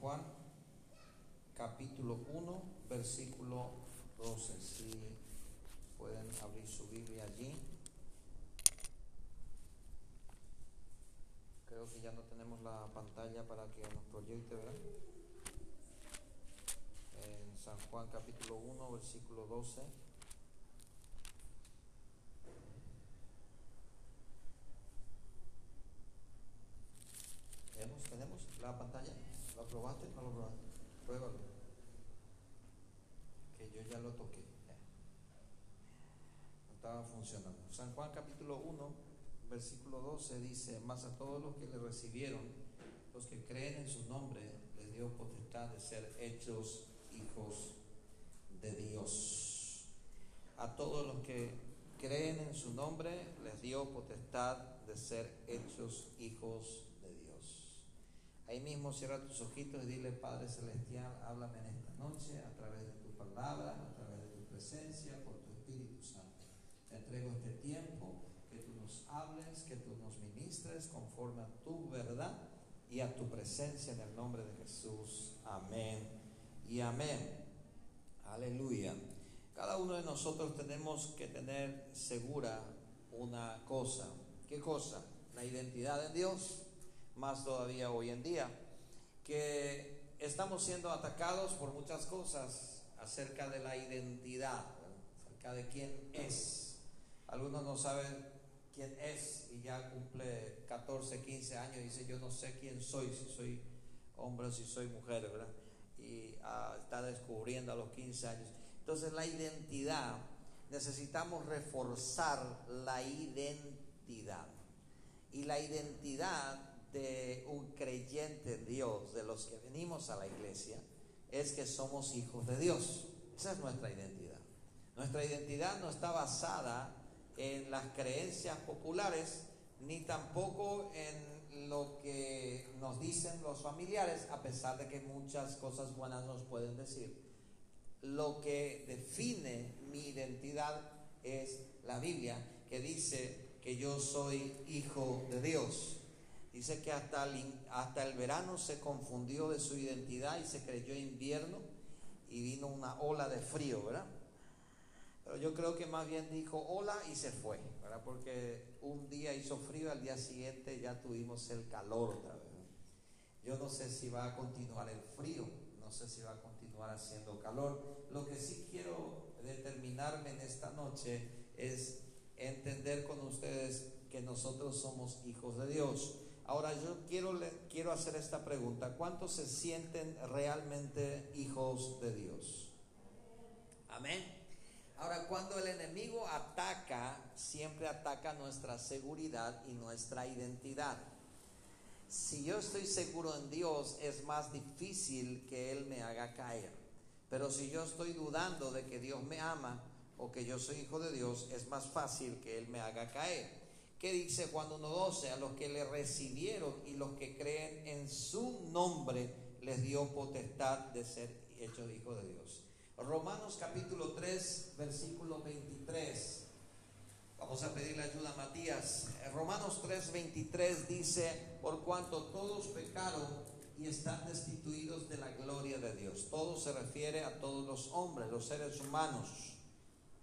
Juan, capítulo 1, versículo 12. Si pueden abrir su Biblia allí. Creo que ya no tenemos la pantalla para que nos proyecte, ¿verdad? En San Juan capítulo 1, versículo 12. ¿Tenemos, ¿Tenemos la pantalla? ¿Lo probaste? ¿No lo probaste? Pruébalo. Que yo ya lo toqué. No estaba funcionando. San Juan capítulo 1, versículo 12 dice, más a todos los que le recibieron, los que creen en su nombre, les dio potestad de ser hechos hijos de Dios. A todos los que creen en su nombre, les dio potestad de ser hechos hijos de Dios. Ahí mismo cierra tus ojitos y dile, Padre Celestial, háblame en esta noche a través de tu palabra, a través de tu presencia, por tu Espíritu Santo. Te entrego este tiempo, que tú nos hables, que tú nos ministres conforme a tu verdad y a tu presencia en el nombre de Jesús. Amén y amén. Aleluya. Cada uno de nosotros tenemos que tener segura una cosa. ¿Qué cosa? La identidad de Dios, más todavía hoy en día, que estamos siendo atacados por muchas cosas acerca de la identidad, acerca de quién es. Algunos no saben quién es y ya cumple 14, 15 años y dice yo no sé quién soy, si soy hombre o si soy mujer, ¿verdad? y ah, está descubriendo a los 15 años. Entonces la identidad, necesitamos reforzar la identidad. Y la identidad de un creyente en Dios, de los que venimos a la iglesia, es que somos hijos de Dios. Esa es nuestra identidad. Nuestra identidad no está basada en las creencias populares, ni tampoco en lo que nos dicen los familiares, a pesar de que muchas cosas buenas nos pueden decir. Lo que define mi identidad es la Biblia, que dice que yo soy hijo de Dios. Dice que hasta el, hasta el verano se confundió de su identidad y se creyó invierno y vino una ola de frío, ¿verdad? Pero yo creo que más bien dijo hola y se fue, ¿verdad? Porque un día hizo frío, al día siguiente ya tuvimos el calor. Yo no sé si va a continuar el frío, no sé si va a continuar haciendo calor. Lo que sí quiero determinarme en esta noche es entender con ustedes que nosotros somos hijos de Dios. Ahora yo quiero, quiero hacer esta pregunta. ¿Cuántos se sienten realmente hijos de Dios? Amén. Ahora, cuando el enemigo ataca, siempre ataca nuestra seguridad y nuestra identidad. Si yo estoy seguro en Dios, es más difícil que Él me haga caer. Pero si yo estoy dudando de que Dios me ama o que yo soy hijo de Dios, es más fácil que Él me haga caer. ¿Qué dice Juan 1.12? A los que le recibieron y los que creen en su nombre, les dio potestad de ser hechos hijos de Dios. Romanos capítulo 3, versículo 23. Vamos a pedirle ayuda a Matías. Romanos 3, 23 dice, por cuanto todos pecaron y están destituidos de la gloria de Dios. Todo se refiere a todos los hombres, los seres humanos,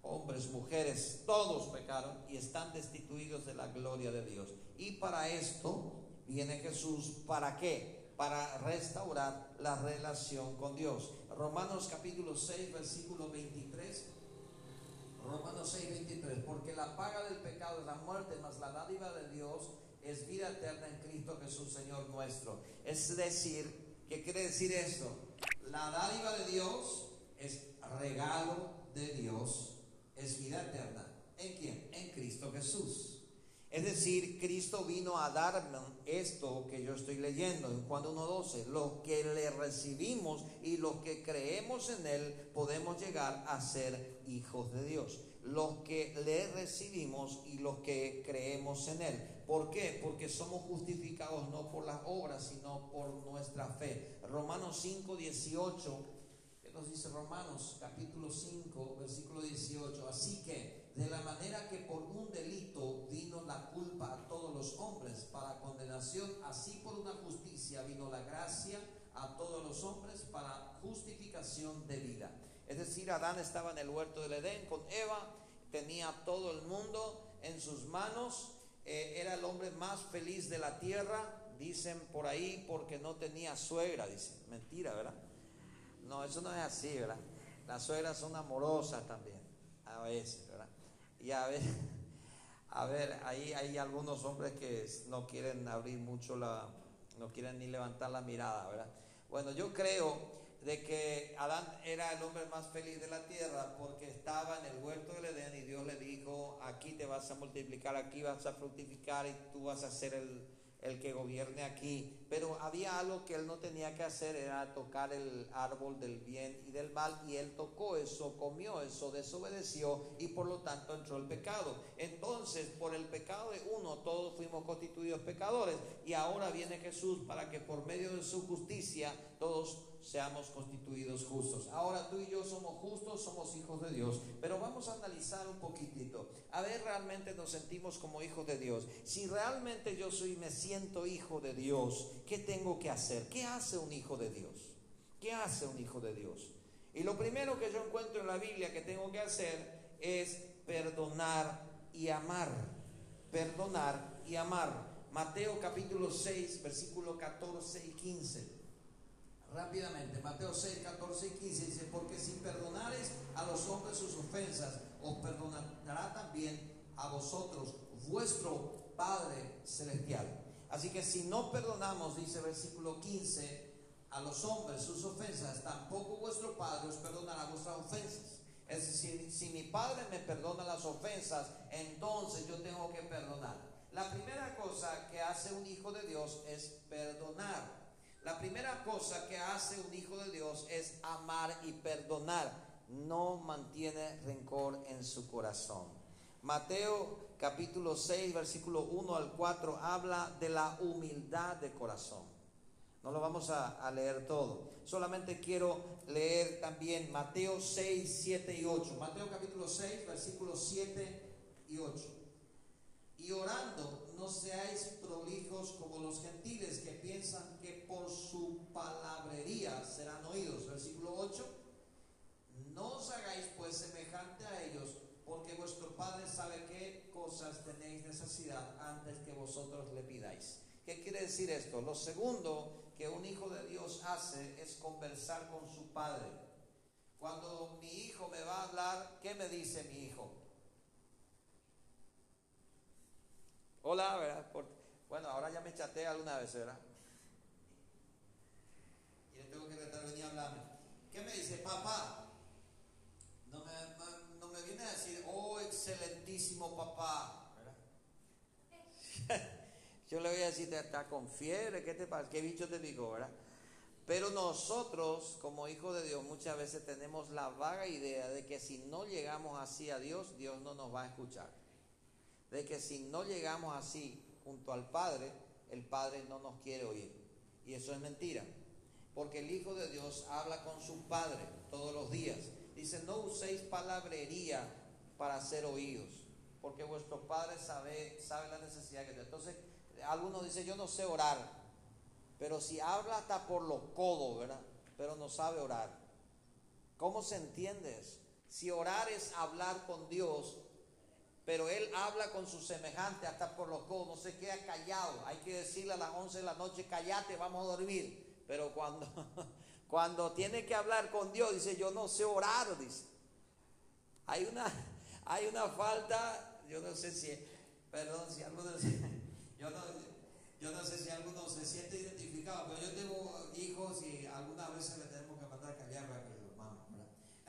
hombres, mujeres, todos pecaron y están destituidos de la gloria de Dios. Y para esto viene Jesús, ¿para qué? Para restaurar la relación con Dios. Romanos capítulo 6, versículo 23. Romanos 6, 23. Porque la paga del pecado es la muerte, mas la dádiva de Dios es vida eterna en Cristo Jesús, Señor nuestro. Es decir, ¿qué quiere decir esto? La dádiva de Dios es regalo de Dios, es vida eterna. ¿En quién? En Cristo Jesús. Es decir, Cristo vino a darme esto que yo estoy leyendo en Juan 1.12. Los que le recibimos y los que creemos en Él podemos llegar a ser hijos de Dios. Los que le recibimos y los que creemos en Él. ¿Por qué? Porque somos justificados no por las obras, sino por nuestra fe. Romanos 5.18. ¿Qué nos dice Romanos capítulo 5, versículo 18? Así que de la manera que por un delito vino la culpa a todos los hombres para condenación, así por una justicia vino la gracia a todos los hombres para justificación de vida. Es decir, Adán estaba en el huerto del Edén con Eva, tenía todo el mundo en sus manos, eh, era el hombre más feliz de la tierra, dicen por ahí, porque no tenía suegra, dicen. Mentira, ¿verdad? No, eso no es así, ¿verdad? Las suegras son amorosas también, a veces, ¿verdad? Y a ver, a ver, ahí hay algunos hombres que no quieren abrir mucho la, no quieren ni levantar la mirada, ¿verdad? Bueno, yo creo de que Adán era el hombre más feliz de la tierra porque estaba en el huerto del Edén y Dios le dijo, aquí te vas a multiplicar, aquí vas a fructificar y tú vas a ser el, el que gobierne aquí. Pero había algo que él no tenía que hacer, era tocar el árbol del bien y del mal. Y él tocó eso, comió eso, desobedeció y por lo tanto entró el pecado. Entonces, por el pecado de uno, todos fuimos constituidos pecadores. Y ahora viene Jesús para que por medio de su justicia todos seamos constituidos justos. Ahora tú y yo somos justos, somos hijos de Dios, pero vamos a analizar un poquitito, a ver realmente nos sentimos como hijos de Dios. Si realmente yo soy, me siento hijo de Dios, ¿qué tengo que hacer? ¿Qué hace un hijo de Dios? ¿Qué hace un hijo de Dios? Y lo primero que yo encuentro en la Biblia que tengo que hacer es perdonar y amar. Perdonar y amar. Mateo capítulo 6, versículo 14 y 15 rápidamente. Mateo 6, 14 y 15 dice, porque si perdonares a los hombres sus ofensas, os perdonará también a vosotros vuestro Padre Celestial. Así que si no perdonamos, dice versículo 15, a los hombres sus ofensas, tampoco vuestro Padre os perdonará vuestras ofensas. Es decir, si mi Padre me perdona las ofensas, entonces yo tengo que perdonar. La primera cosa que hace un hijo de Dios es perdonar. La primera cosa que hace un hijo de Dios es amar y perdonar. No mantiene rencor en su corazón. Mateo capítulo 6, versículo 1 al 4 habla de la humildad de corazón. No lo vamos a, a, leer todo. Solamente quiero leer también Mateo 6, 7 y 8. Mateo capítulo 6, versículos 7 y 8. Y orando no seáis prolijos como los gentiles que piensan que por su palabrería serán oídos. Versículo 8. No os hagáis pues semejante a ellos, porque vuestro Padre sabe qué cosas tenéis necesidad antes que vosotros le pidáis. ¿Qué quiere decir esto? Lo segundo que un hijo de Dios hace es conversar con su Padre. Cuando mi hijo me va a hablar, ¿qué me dice mi hijo? Hola, ¿verdad? bueno, ahora ya me chateé alguna vez, ¿verdad? Y le tengo que tratar de venir a hablarme. ¿Qué me dice? Papá, no me, no me viene a decir, oh, excelentísimo papá, ¿verdad? Yo le voy a decir, está con fiebre, ¿qué te pasa? ¿Qué bicho te digo, verdad? Pero nosotros, como hijos de Dios, muchas veces tenemos la vaga idea de que si no llegamos así a Dios, Dios no nos va a escuchar de que si no llegamos así junto al Padre, el Padre no nos quiere oír. Y eso es mentira. Porque el Hijo de Dios habla con su Padre todos los días. Dice, no uséis palabrería para ser oídos, porque vuestro Padre sabe, sabe la necesidad que tiene. Entonces, algunos dicen, yo no sé orar, pero si habla hasta por los codos, ¿verdad? Pero no sabe orar. ¿Cómo se entiende eso? Si orar es hablar con Dios, pero él habla con su semejante hasta por los codos, no se queda callado. Hay que decirle a las 11 de la noche, callate, vamos a dormir. Pero cuando, cuando tiene que hablar con Dios, dice, yo no sé orar, dice. Hay una, hay una falta, yo no sé si, perdón, si algunos, yo no, yo no sé si alguno se siente identificado, pero yo tengo hijos y algunas veces le tenemos que mandar a callar para que hermanos,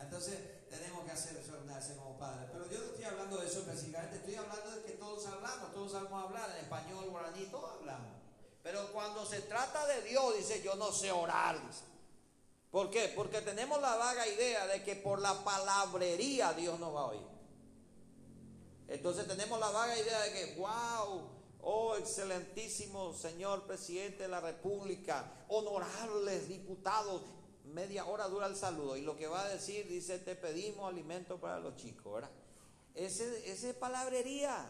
Entonces, tenemos que hacer eso como padres. Pero yo no estoy hablando de eso específicamente, estoy hablando de que todos hablamos, todos sabemos hablar, en español, guaraní, todos hablamos. Pero cuando se trata de Dios, dice, yo no sé orar. ¿Por qué? Porque tenemos la vaga idea de que por la palabrería Dios nos va a oír. Entonces tenemos la vaga idea de que, wow, oh excelentísimo señor presidente de la República, honorables diputados, media hora dura el saludo y lo que va a decir dice, te pedimos alimento para los chicos, ¿verdad? Ese, es palabrería.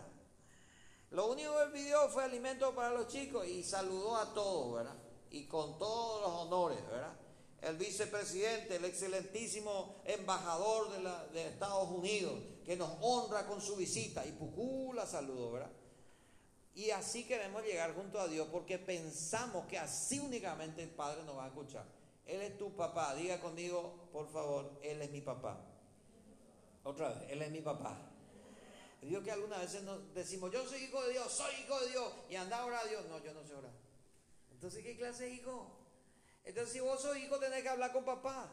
Lo único que pidió fue alimento para los chicos y saludó a todos, ¿verdad? Y con todos los honores, ¿verdad? El vicepresidente, el excelentísimo embajador de, la, Estados Unidos, que nos honra con su visita. Y Pucula saludo, ¿verdad? Y así queremos llegar junto a Dios porque pensamos que así únicamente el Padre nos va a escuchar. Él es tu papá. Diga conmigo, por favor, Él es mi papá. Otra vez, Él es mi papá. Dios que algunas veces nos decimos, yo soy hijo de Dios, soy hijo de Dios, y anda a orar a Dios. No, yo no sé orar. Entonces, ¿qué clase de hijo? Entonces, si vos sos hijo, tenés que hablar con papá.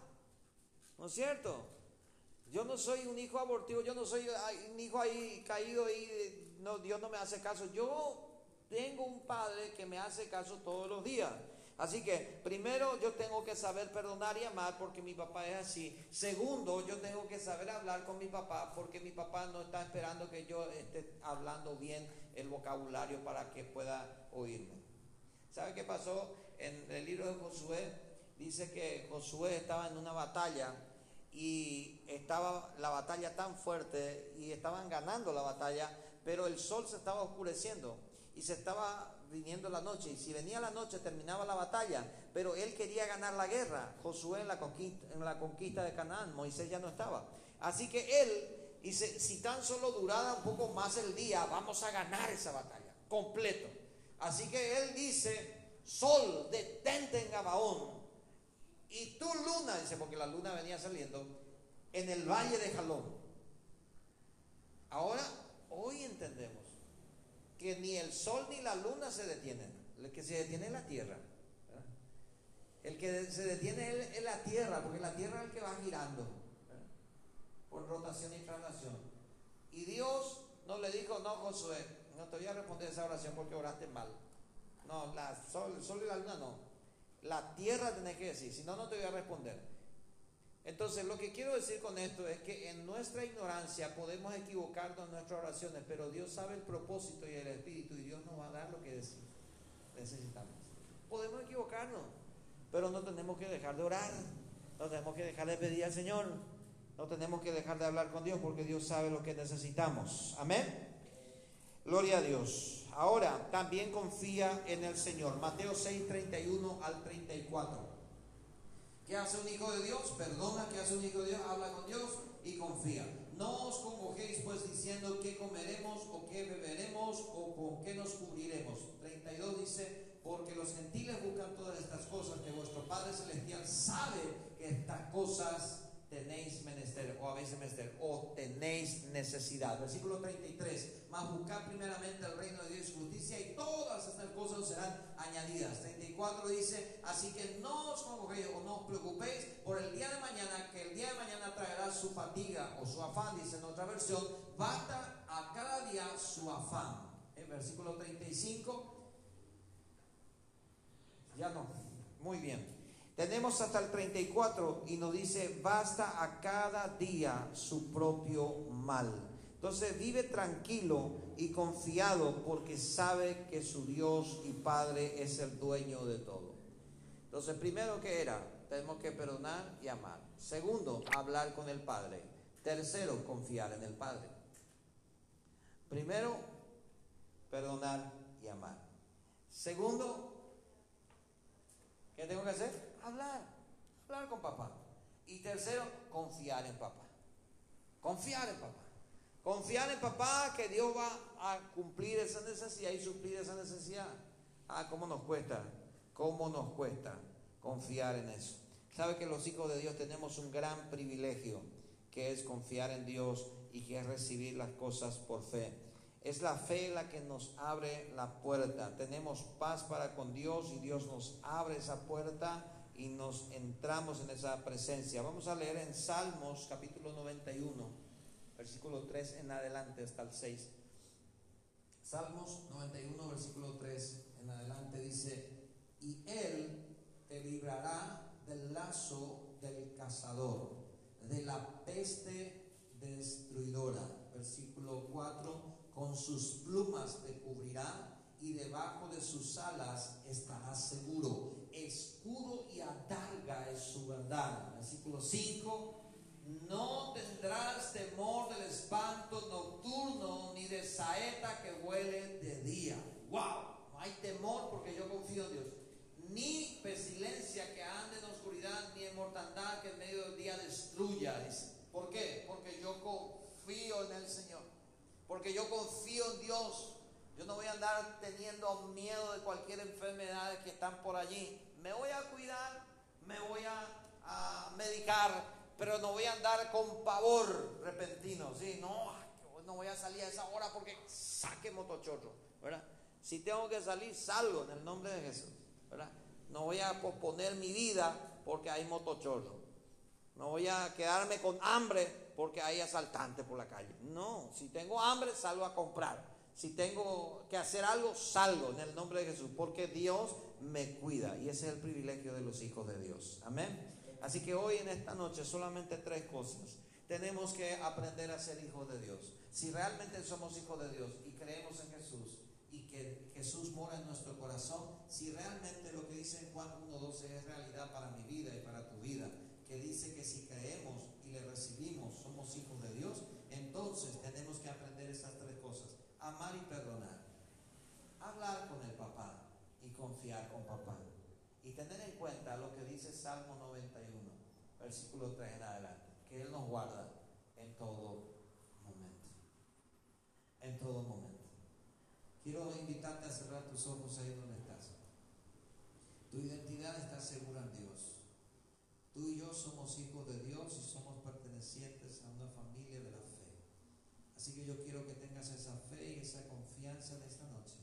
¿No es cierto? Yo no soy un hijo abortivo, yo no soy un hijo ahí caído y no, Dios no me hace caso. Yo tengo un padre que me hace caso todos los días. Así que primero yo tengo que saber perdonar y amar porque mi papá es así. Segundo, yo tengo que saber hablar con mi papá porque mi papá no está esperando que yo esté hablando bien el vocabulario para que pueda oírme. ¿Sabe qué pasó? En el libro de Josué dice que Josué estaba en una batalla y estaba la batalla tan fuerte y estaban ganando la batalla, pero el sol se estaba oscureciendo y se estaba viniendo la noche. Y si venía la noche terminaba la batalla, pero él quería ganar la guerra. Josué en la conquista, de Canaán, Moisés ya no estaba. Así que él dice, si tan solo durara un poco más el día, vamos a ganar esa batalla, completo. Así que él dice, sol, detente en Gabaón. Y tu luna, dice, porque la luna venía saliendo, en el valle de Jalón. Ahora, hoy entendemos que ni el sol ni la luna se detienen. El que se detiene es la tierra. El que se detiene es la tierra, porque la tierra es el que va girando por rotación y traslación. Y Dios no le dijo, no, Josué, no te voy a responder esa oración porque oraste mal. No, la sol, el sol y la luna no. La tierra tenés que decir, si no, no te voy a responder. Entonces, lo que quiero decir con esto es que en nuestra ignorancia podemos equivocarnos en nuestras oraciones, pero Dios sabe el propósito y el espíritu y Dios nos va a dar lo que necesitamos. Podemos equivocarnos, pero no tenemos que dejar de orar, no tenemos que dejar de pedir al Señor, no tenemos que dejar de hablar con Dios porque Dios sabe lo que necesitamos. Amén. Gloria a Dios. Ahora, también confía en el Señor. Mateo 6, 31 al 34. ¿Qué hace un hijo de Dios? Perdona, ¿qué hace un hijo de Dios? Habla con Dios y confía. No os congojéis pues diciendo qué comeremos o qué beberemos o con qué nos cubriremos. 32 dice, porque los gentiles buscan todas estas cosas que vuestro Padre Celestial sabe que estas cosas tenéis menester, o habéis menester, o tenéis necesidad. Versículo 33, mas buscad primeramente el reino de Dios y justicia y todas estas cosas serán añadidas. 34 dice, así que no os congojéis o no os preocupéis por el día de mañana, que el día de mañana traerá su fatiga o su afán, dice en otra versión, basta a cada día su afán. En versículo 35, ya no, muy bien. Tenemos hasta el 34 y nos dice, basta a cada día su propio mal. Entonces vive tranquilo y confiado porque sabe que su Dios y Padre es el dueño de todo. Entonces, primero que era, tenemos que perdonar y amar. Segundo, hablar con el Padre. Tercero, confiar en el Padre. Primero, perdonar y amar. Segundo, ¿qué tengo que hacer? Hablar, hablar con papá. Y tercero, confiar en papá. Confiar en papá. Confiar en papá que Dios va a cumplir esa necesidad y suplir esa necesidad. Ah, ¿cómo nos cuesta? ¿Cómo nos cuesta confiar en eso? Sabe que los hijos de Dios tenemos un gran privilegio, que es confiar en Dios y que es recibir las cosas por fe. Es la fe la que nos abre la puerta. Tenemos paz para con Dios y Dios nos abre esa puerta y nos entramos en esa presencia. Vamos a leer en Salmos capítulo 91, versículo 3 en adelante hasta el 6. Salmos 91, versículo 3 en adelante dice, y Él te librará del lazo del cazador, de la peste destruidora. Versículo 4, con sus plumas te cubrirá y debajo de sus alas estarás seguro escudo y adarga es su verdad. Versículo 5. No tendrás temor del espanto nocturno ni de saeta que huele de día. ¡Wow! No hay temor porque yo confío en Dios. Ni pestilencia que ande en oscuridad, ni en mortandad que en medio del día destruya. ¿Por qué? Porque yo confío en el Señor. Porque yo confío en Dios. Yo no voy a andar teniendo miedo de cualquier enfermedad que están por allí. Me voy a cuidar, me voy a, medicar, pero no voy a andar con pavor repentino. ¿sí? No, no voy a salir a esa hora porque saque motochorro. ¿verdad? Si tengo que salir, salgo en el nombre de Jesús. ¿verdad? No voy a posponer mi vida porque hay motochorro. No voy a quedarme con hambre porque hay asaltantes por la calle. No, si tengo hambre, salgo a comprar. Si tengo que hacer algo, salgo en el nombre de Jesús, porque Dios me cuida. Y ese es el privilegio de los hijos de Dios. Amén. Así que hoy en esta noche solamente tres cosas. Tenemos que aprender a ser hijos de Dios. Si realmente somos hijos de Dios y creemos en Jesús y que Jesús mora en nuestro corazón, si realmente lo que dice en Juan 1.12 es realidad para mi vida y para tu vida, que dice que si creemos y le recibimos somos hijos de Dios, entonces tenemos que aprender amar y perdonar, hablar con el papá y confiar con papá. Y tener en cuenta lo que dice Salmo 91, versículo 3 en adelante, que Él nos guarda en todo momento. En todo momento. Quiero invitarte a cerrar tus ojos ahí donde estás. Tu identidad está segura en Dios. Tú y yo somos hijos de Dios y somos pertenecientes a una familia de la Así que yo quiero que tengas esa fe y esa confianza de esta noche,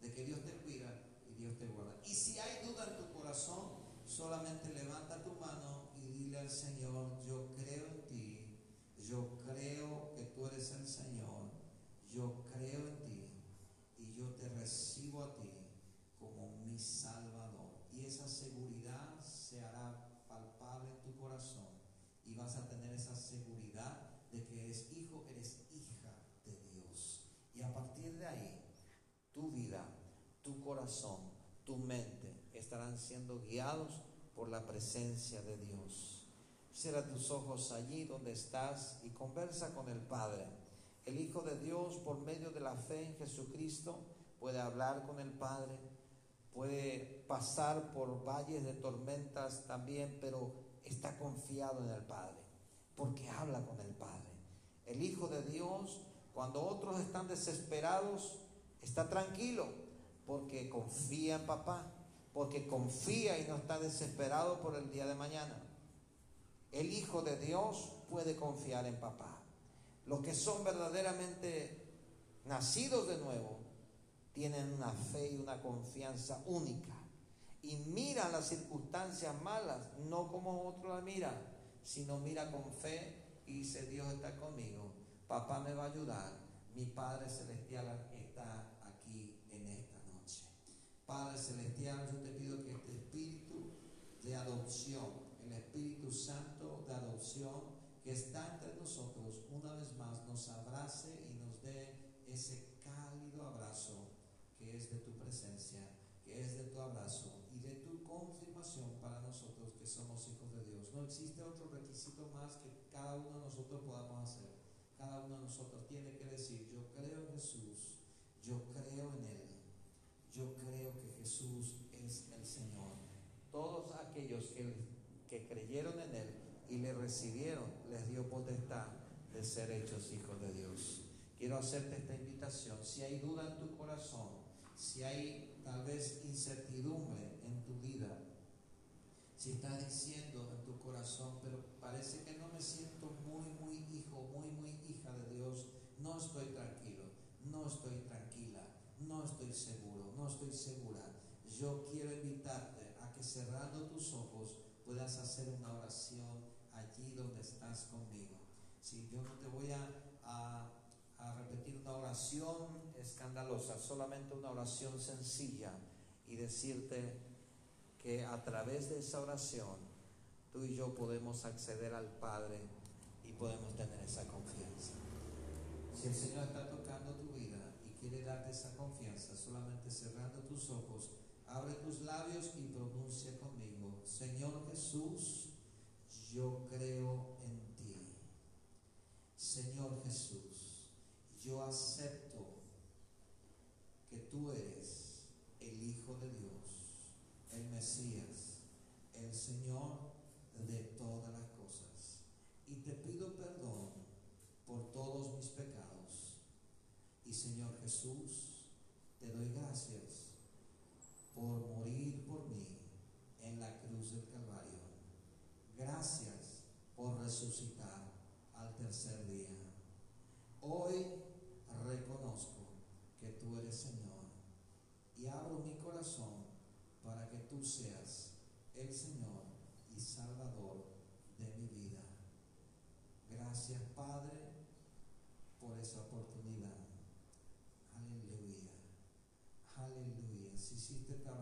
de que Dios te cuida y Dios te guarda. Y si hay duda en tu corazón, solamente levanta tu mano y dile al Señor, yo creo en ti, yo creo que tú eres el Señor, yo creo en ti y yo te recibo a ti como mi Salvador. Y esa seguridad se hará palpable en tu corazón y vas a tener esa seguridad de que eres hijo, eres hija de Dios. Y a partir de ahí, tu vida, tu tu mente estarán siendo guiados por la presencia de Dios. Cierra tus ojos allí donde estás y conversa con el Padre. El Hijo de Dios, por medio de la fe en Jesucristo, puede hablar con el Padre, puede pasar por valles de tormentas también, pero está confiado en el Padre porque habla con el Padre. El Hijo de Dios, cuando otros están desesperados, está tranquilo porque confía en papá, porque confía y no está desesperado por el día de mañana. El Hijo de Dios puede confiar en papá. Los que son verdaderamente nacidos de nuevo tienen una fe y una confianza única y miran las circunstancias malas no como otros la miran, sino mira con fe y dice, Dios está conmigo, papá me va a ayudar, mi Padre Celestial está aquí en esta noche. Padre Celestial, yo te pido que este espíritu de adopción, el Espíritu Santo de adopción que está entre nosotros, una vez más nos abrace y nos dé ese cálido abrazo que es de tu presencia que es de tu abrazo y de tu confirmación para nosotros que somos hijos de Dios. No existe otro requisito más que cada uno de nosotros podamos hacer. Cada uno de nosotros tiene que decir, yo creo en Jesús, yo creo en Él, yo creo que Jesús es el Señor. Todos aquellos que, creyeron en Él y le recibieron, les dio potestad de ser hechos hijos de Dios. Quiero hacerte esta invitación. Si hay duda en tu corazón, si hay tal vez incertidumbre en tu vida, si estás diciendo en tu corazón, pero parece que no me siento muy, muy hijo, muy, muy hija de Dios, no estoy tranquilo, no estoy tranquila, no estoy seguro, no estoy segura. Yo quiero invitarte a que cerrando tus ojos puedas hacer una oración allí donde estás conmigo. Si yo no te voy a a repetir una oración escandalosa, solamente una oración sencilla y decirte que a través de esa oración tú y yo podemos acceder al Padre y podemos tener esa confianza. Si el Señor está tocando tu vida quiere darte esa confianza, solamente cerrando tus ojos, abre tus labios y pronuncia conmigo, Señor Jesús, yo creo en ti. Señor Jesús yo acepto que tú eres el Hijo de Dios, el Mesías, el Señor de todas las cosas. Y te Y Señor Jesús, te doy gracias por morir por mí en la cruz del Calvario. Gracias por resucitar al tercer día. Hoy reconozco que tú eres Señor y abro mi corazón para que tú seas el Señor y Salvador de mi vida. Gracias Padre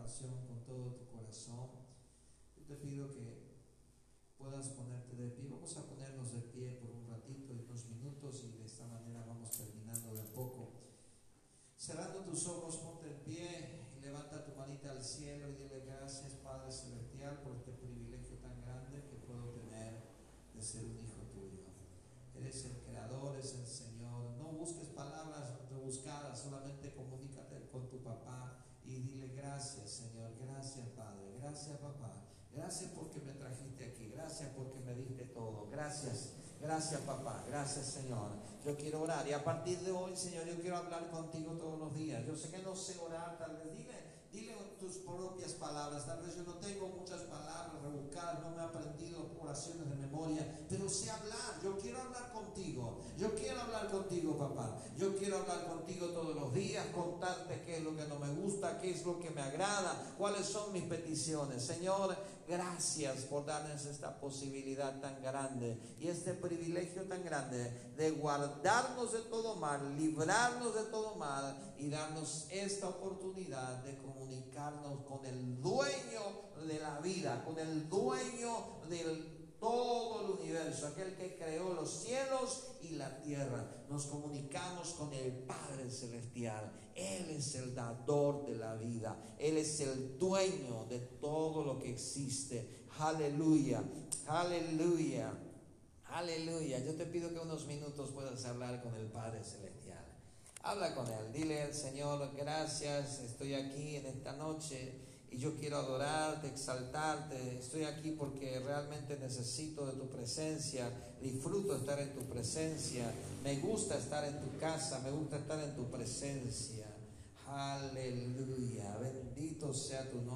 con todo tu corazón, yo te pido que puedas ponerte de pie. Vamos a ponernos de pie por un ratito, y unos minutos, y de esta manera vamos terminando de a poco. Cerrando tus ojos, ponte en pie y levanta tu manita al cielo y dile gracias Padre Celestial por este privilegio tan grande que puedo tener de ser un hijo tuyo. Eres el creador, es el Señor. No busques palabras rebuscadas, solamente comunícate con tu papá gracias Señor, gracias Padre, gracias papá. Gracias porque me trajiste aquí. Gracias porque me diste todo. Gracias. Gracias papá. Gracias Señor. Yo quiero orar. Y a partir de hoy, Señor, yo quiero hablar contigo todos los días. Yo sé que no sé orar. Tal vez dile, dile tus propias palabras. Tal vez yo no tengo muchas palabras rebuscadas. No me he aprendido oraciones de memoria. Pero sé hablar. Yo quiero hablar contigo. Yo quiero hablar contigo papá. Yo quiero hablar contigo todos los días. Contarte qué es lo que no me gusta. Qué es lo que me agrada. Cuáles son mis peticiones. Señor, Gracias por darnos esta posibilidad tan grande y este privilegio tan grande de guardarnos de todo mal, librarnos de todo mal y darnos esta oportunidad de comunicarnos con el dueño de la vida, con el dueño del todo el universo, aquel que creó los cielos y la tierra. Nos comunicamos con el Padre Celestial. Él es el dador de la vida. Él es el dueño de todo lo que existe. Aleluya, aleluya, aleluya. Yo te pido que unos minutos puedas hablar con el Padre Celestial. Habla con Él. Dile al Señor, gracias, estoy aquí en esta noche y yo quiero adorarte, exaltarte. Estoy aquí porque realmente necesito de tu presencia. Disfruto estar en tu presencia. Me gusta estar en tu casa. Me gusta estar en tu presencia. Aleluya. Bendito sea tu nombre.